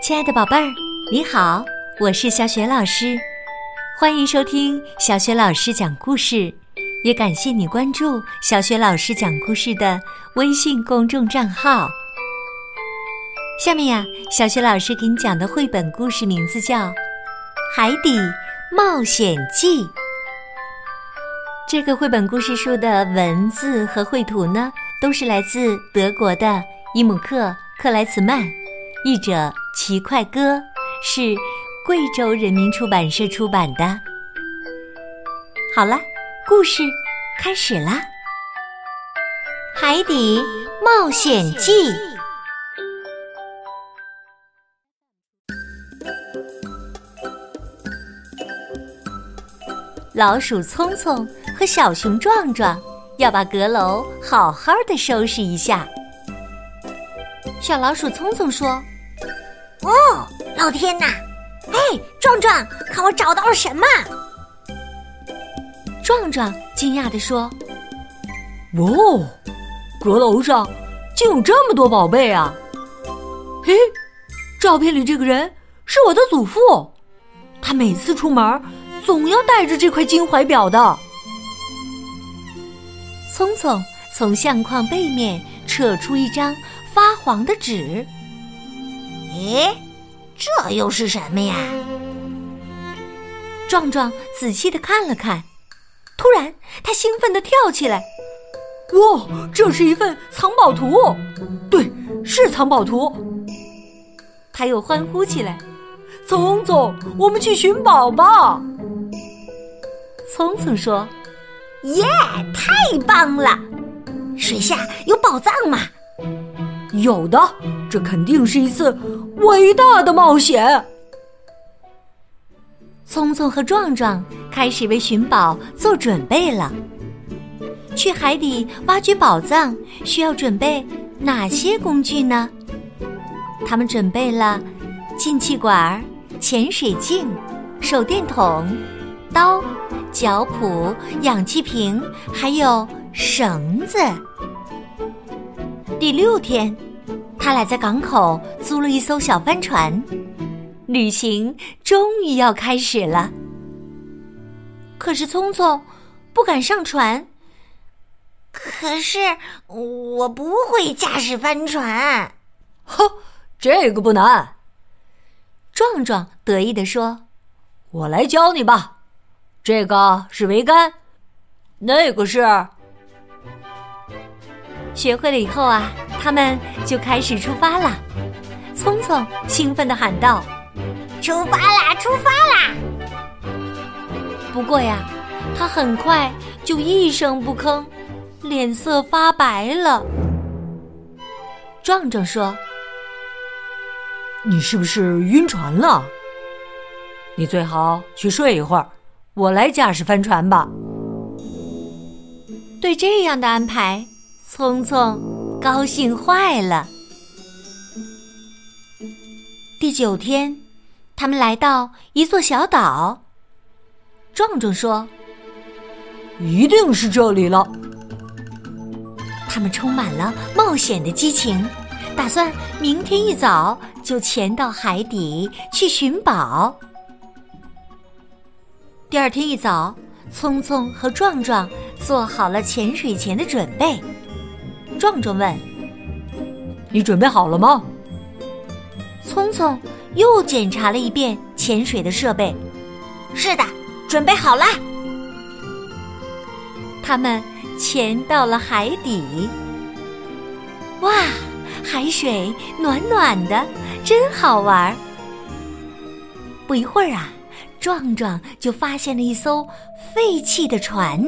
亲爱的宝贝儿，你好，我是小雪老师，欢迎收听小雪老师讲故事，也感谢你关注小雪老师讲故事的微信公众账号。下面呀，小雪老师给你讲的绘本故事名字叫《海底冒险记》。这个绘本故事书的文字和绘图呢，都是来自德国的伊姆克·克莱茨曼。译者奇快歌是贵州人民出版社出版的。好了，故事开始啦，《海底冒险记》。老鼠聪聪和小熊壮壮要把阁楼好好的收拾一下。小老鼠聪聪说。哦，老天呐！哎，壮壮，看我找到了什么？壮壮惊讶地说：“哦，阁楼上竟有这么多宝贝啊！嘿，照片里这个人是我的祖父，他每次出门总要带着这块金怀表的。”聪聪从相框背面扯出一张发黄的纸。咦，这又是什么呀？壮壮仔细的看了看，突然他兴奋的跳起来：“哇，这是一份藏宝图！对，是藏宝图！”他又欢呼起来：“聪聪，我们去寻宝吧！”聪聪说：“耶，太棒了！水下有宝藏吗？”有的，这肯定是一次伟大的冒险。聪聪和壮壮开始为寻宝做准备了。去海底挖掘宝藏需要准备哪些工具呢？他们准备了进气管、潜水镜、手电筒、刀、脚蹼、氧气瓶，还有绳子。第六天，他俩在港口租了一艘小帆船，旅行终于要开始了。可是聪聪不敢上船。可是我不会驾驶帆船。哼，这个不难。壮壮得意地说：“我来教你吧。这个是桅杆，那个是……”学会了以后啊，他们就开始出发了。聪聪兴奋地喊道：“出发啦，出发啦！”不过呀，他很快就一声不吭，脸色发白了。壮壮说：“你是不是晕船了？你最好去睡一会儿，我来驾驶帆船吧。”对这样的安排。聪聪高兴坏了。第九天，他们来到一座小岛。壮壮说：“一定是这里了。”他们充满了冒险的激情，打算明天一早就潜到海底去寻宝。第二天一早，聪聪和壮壮做好了潜水前的准备。壮壮问：“你准备好了吗？”聪聪又检查了一遍潜水的设备。“是的，准备好了。”他们潜到了海底。哇，海水暖暖的，真好玩。不一会儿啊，壮壮就发现了一艘废弃的船。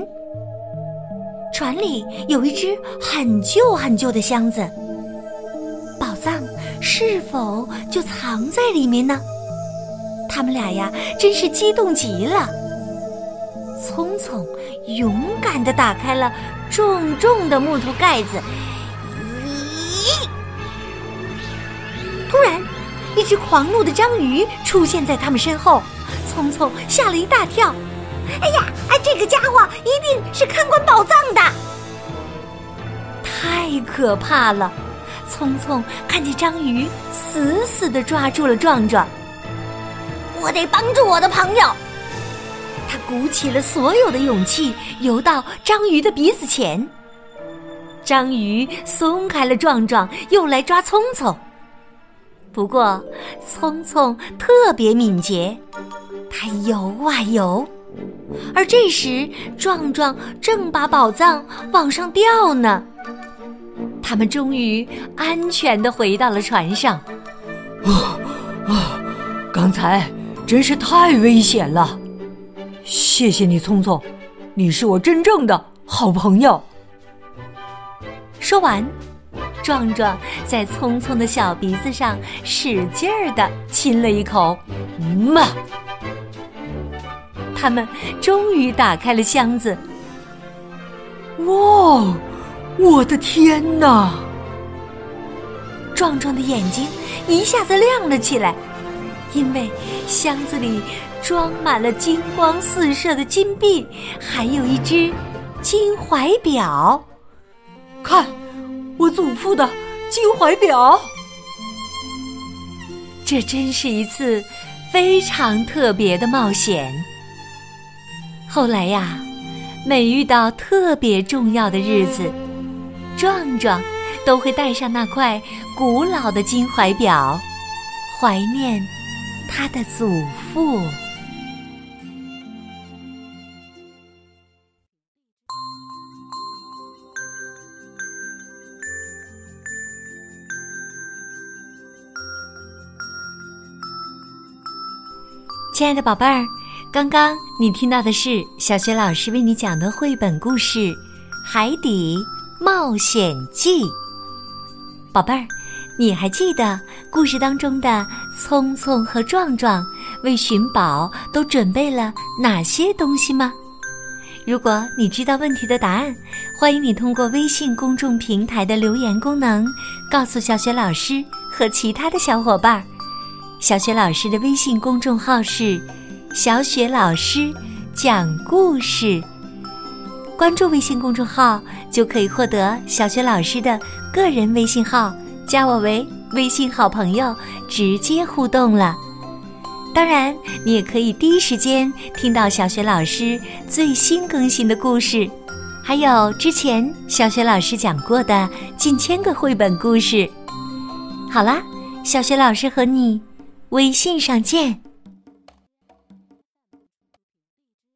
船里有一只很旧很旧的箱子，宝藏是否就藏在里面呢？他们俩呀，真是激动极了。聪聪勇敢的打开了重重的木头盖子，咦！突然，一只狂怒的章鱼出现在他们身后，聪聪吓了一大跳。哎呀，哎，这个家伙一定是看管宝藏的，可怕了！聪聪看见章鱼死死的抓住了壮壮，我得帮助我的朋友。他鼓起了所有的勇气，游到章鱼的鼻子前。章鱼松开了壮壮，又来抓聪聪。不过，聪聪特别敏捷，他游啊游，而这时壮壮正把宝藏往上吊呢。他们终于安全的回到了船上。啊啊！刚才真是太危险了，谢谢你，聪聪，你是我真正的好朋友。说完。壮壮在聪聪的小鼻子上使劲儿的亲了一口，嘛！他们终于打开了箱子。哇，我的天哪！壮壮的眼睛一下子亮了起来，因为箱子里装满了金光四射的金币，还有一只金怀表。看。我祖父的金怀表，这真是一次非常特别的冒险。后来呀，每遇到特别重要的日子，壮壮都会带上那块古老的金怀表，怀念他的祖父。亲爱的宝贝儿，刚刚你听到的是小学老师为你讲的绘本故事《海底冒险记》。宝贝儿，你还记得故事当中的聪聪和壮壮为寻宝都准备了哪些东西吗？如果你知道问题的答案，欢迎你通过微信公众平台的留言功能告诉小雪老师和其他的小伙伴。小雪老师的微信公众号是“小雪老师讲故事”，关注微信公众号就可以获得小雪老师的个人微信号，加我为微信好朋友，直接互动了。当然，你也可以第一时间听到小雪老师最新更新的故事，还有之前小雪老师讲过的近千个绘本故事。好啦，小雪老师和你。微信上见。